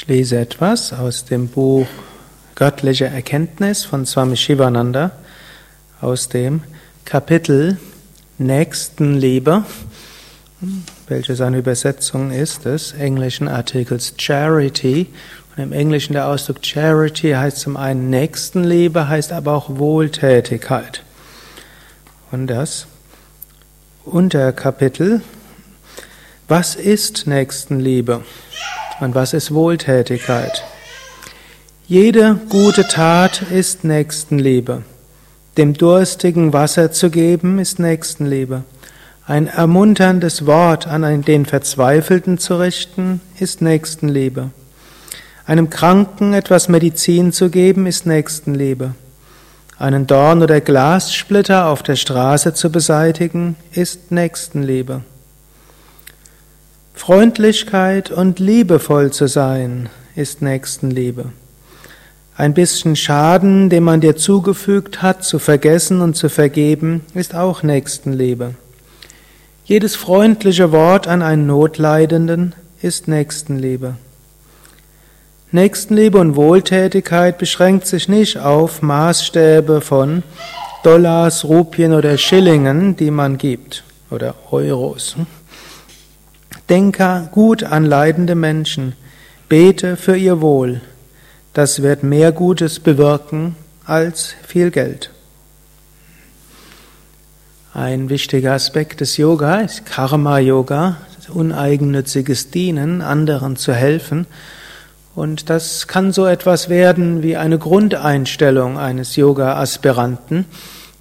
Ich lese etwas aus dem Buch Göttliche Erkenntnis von Swami Shivananda aus dem Kapitel Nächstenliebe, welches eine Übersetzung ist des englischen Artikels Charity. Und im Englischen der Ausdruck Charity heißt zum einen Nächstenliebe, heißt aber auch Wohltätigkeit. Und das Unterkapitel Was ist Nächstenliebe? Und was ist Wohltätigkeit? Jede gute Tat ist Nächstenliebe. Dem Durstigen Wasser zu geben ist Nächstenliebe. Ein ermunterndes Wort an den Verzweifelten zu richten ist Nächstenliebe. Einem Kranken etwas Medizin zu geben ist Nächstenliebe. Einen Dorn oder Glassplitter auf der Straße zu beseitigen ist Nächstenliebe. Freundlichkeit und liebevoll zu sein ist Nächstenliebe. Ein bisschen Schaden, den man dir zugefügt hat, zu vergessen und zu vergeben, ist auch Nächstenliebe. Jedes freundliche Wort an einen Notleidenden ist Nächstenliebe. Nächstenliebe und Wohltätigkeit beschränkt sich nicht auf Maßstäbe von Dollars, Rupien oder Schillingen, die man gibt, oder Euros. Denke gut an leidende Menschen, bete für ihr Wohl. Das wird mehr Gutes bewirken als viel Geld. Ein wichtiger Aspekt des Yoga ist Karma-Yoga, uneigennütziges Dienen, anderen zu helfen. Und das kann so etwas werden wie eine Grundeinstellung eines Yoga-Aspiranten,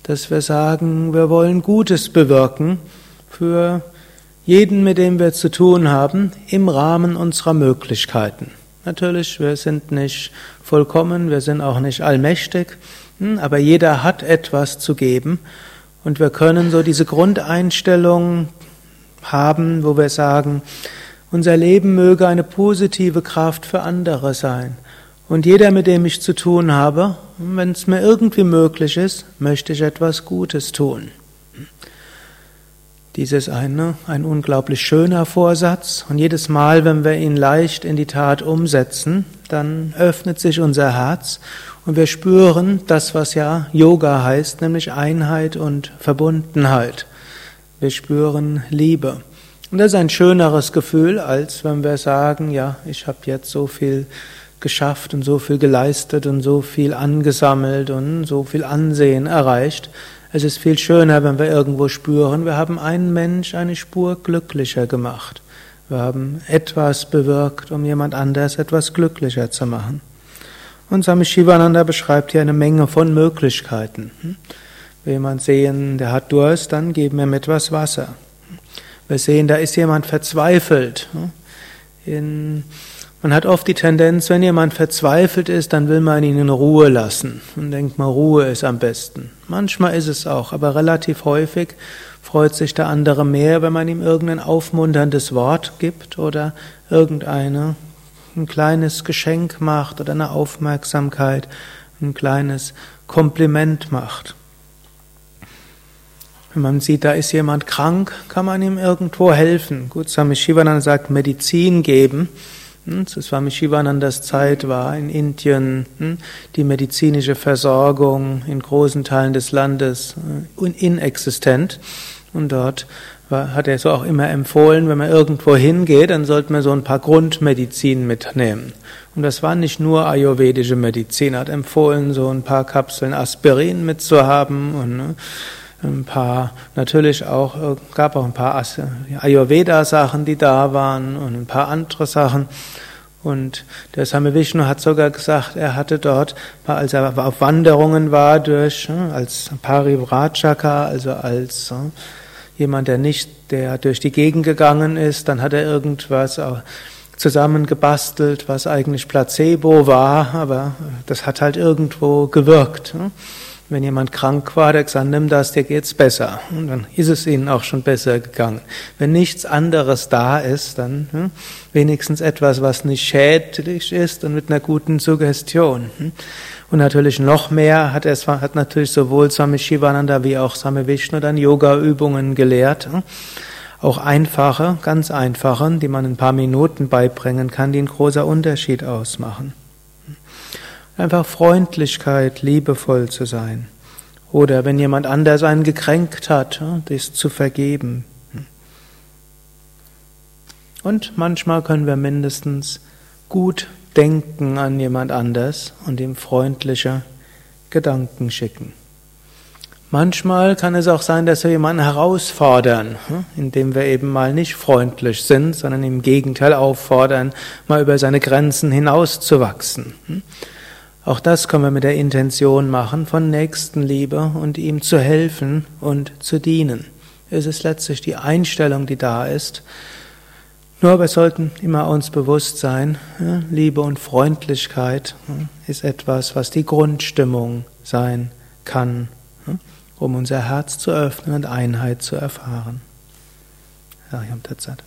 dass wir sagen, wir wollen Gutes bewirken für jeden, mit dem wir zu tun haben, im Rahmen unserer Möglichkeiten. Natürlich, wir sind nicht vollkommen, wir sind auch nicht allmächtig, hm, aber jeder hat etwas zu geben und wir können so diese Grundeinstellung haben, wo wir sagen, unser Leben möge eine positive Kraft für andere sein. Und jeder, mit dem ich zu tun habe, wenn es mir irgendwie möglich ist, möchte ich etwas Gutes tun. Dies ist eine, ein unglaublich schöner Vorsatz und jedes Mal, wenn wir ihn leicht in die Tat umsetzen, dann öffnet sich unser Herz und wir spüren das, was ja Yoga heißt, nämlich Einheit und Verbundenheit. Wir spüren Liebe. Und das ist ein schöneres Gefühl, als wenn wir sagen, ja, ich habe jetzt so viel geschafft und so viel geleistet und so viel angesammelt und so viel Ansehen erreicht. Es ist viel schöner, wenn wir irgendwo spüren, wir haben einen Mensch eine Spur glücklicher gemacht. Wir haben etwas bewirkt, um jemand anders etwas glücklicher zu machen. Und Swami Shivananda beschreibt hier eine Menge von Möglichkeiten. Will jemand sehen, der hat Durst, dann geben wir ihm etwas Wasser. Wir sehen, da ist jemand verzweifelt. In man hat oft die Tendenz, wenn jemand verzweifelt ist, dann will man ihn in Ruhe lassen und denkt mal, Ruhe ist am besten. Manchmal ist es auch, aber relativ häufig freut sich der andere mehr, wenn man ihm irgendein aufmunterndes Wort gibt oder irgendeine ein kleines Geschenk macht oder eine Aufmerksamkeit, ein kleines Kompliment macht. Wenn man sieht, da ist jemand krank, kann man ihm irgendwo helfen. Gut, Swami Shivananda sagt, Medizin geben. Hm, zu Swami Shivanandas Zeit war in Indien hm, die medizinische Versorgung in großen Teilen des Landes äh, inexistent. Und dort hat er so auch immer empfohlen, wenn man irgendwo hingeht, dann sollte man so ein paar Grundmedizin mitnehmen. Und das war nicht nur ayurvedische Medizin. Er hat empfohlen, so ein paar Kapseln Aspirin mitzuhaben und ne, ein paar, natürlich auch, äh, gab auch ein paar Ayurveda-Sachen, die da waren und ein paar andere Sachen. Und der Same Vishnu hat sogar gesagt, er hatte dort, als er auf Wanderungen war, durch, äh, als Parivrajaka, also als äh, jemand, der nicht, der durch die Gegend gegangen ist, dann hat er irgendwas zusammengebastelt, was eigentlich Placebo war, aber das hat halt irgendwo gewirkt. Wenn jemand krank war, der gesagt, nimm das, dir geht's besser. Und dann ist es ihnen auch schon besser gegangen. Wenn nichts anderes da ist, dann hm, wenigstens etwas, was nicht schädlich ist und mit einer guten Suggestion. Hm. Und natürlich noch mehr hat es hat natürlich sowohl Swami Shivananda wie auch Swami Vishnu dann Yoga-Übungen gelehrt. Hm. auch einfache, ganz einfache, die man in ein paar Minuten beibringen kann, die einen großer Unterschied ausmachen. Einfach Freundlichkeit, liebevoll zu sein. Oder wenn jemand anders einen gekränkt hat, das zu vergeben. Und manchmal können wir mindestens gut denken an jemand anders und ihm freundliche Gedanken schicken. Manchmal kann es auch sein, dass wir jemanden herausfordern, indem wir eben mal nicht freundlich sind, sondern im Gegenteil auffordern, mal über seine Grenzen hinauszuwachsen. Auch das können wir mit der Intention machen von Nächstenliebe und ihm zu helfen und zu dienen. Es ist letztlich die Einstellung, die da ist. Nur wir sollten immer uns bewusst sein, Liebe und Freundlichkeit ist etwas, was die Grundstimmung sein kann um unser Herz zu öffnen und Einheit zu erfahren. Ja, Tatsat.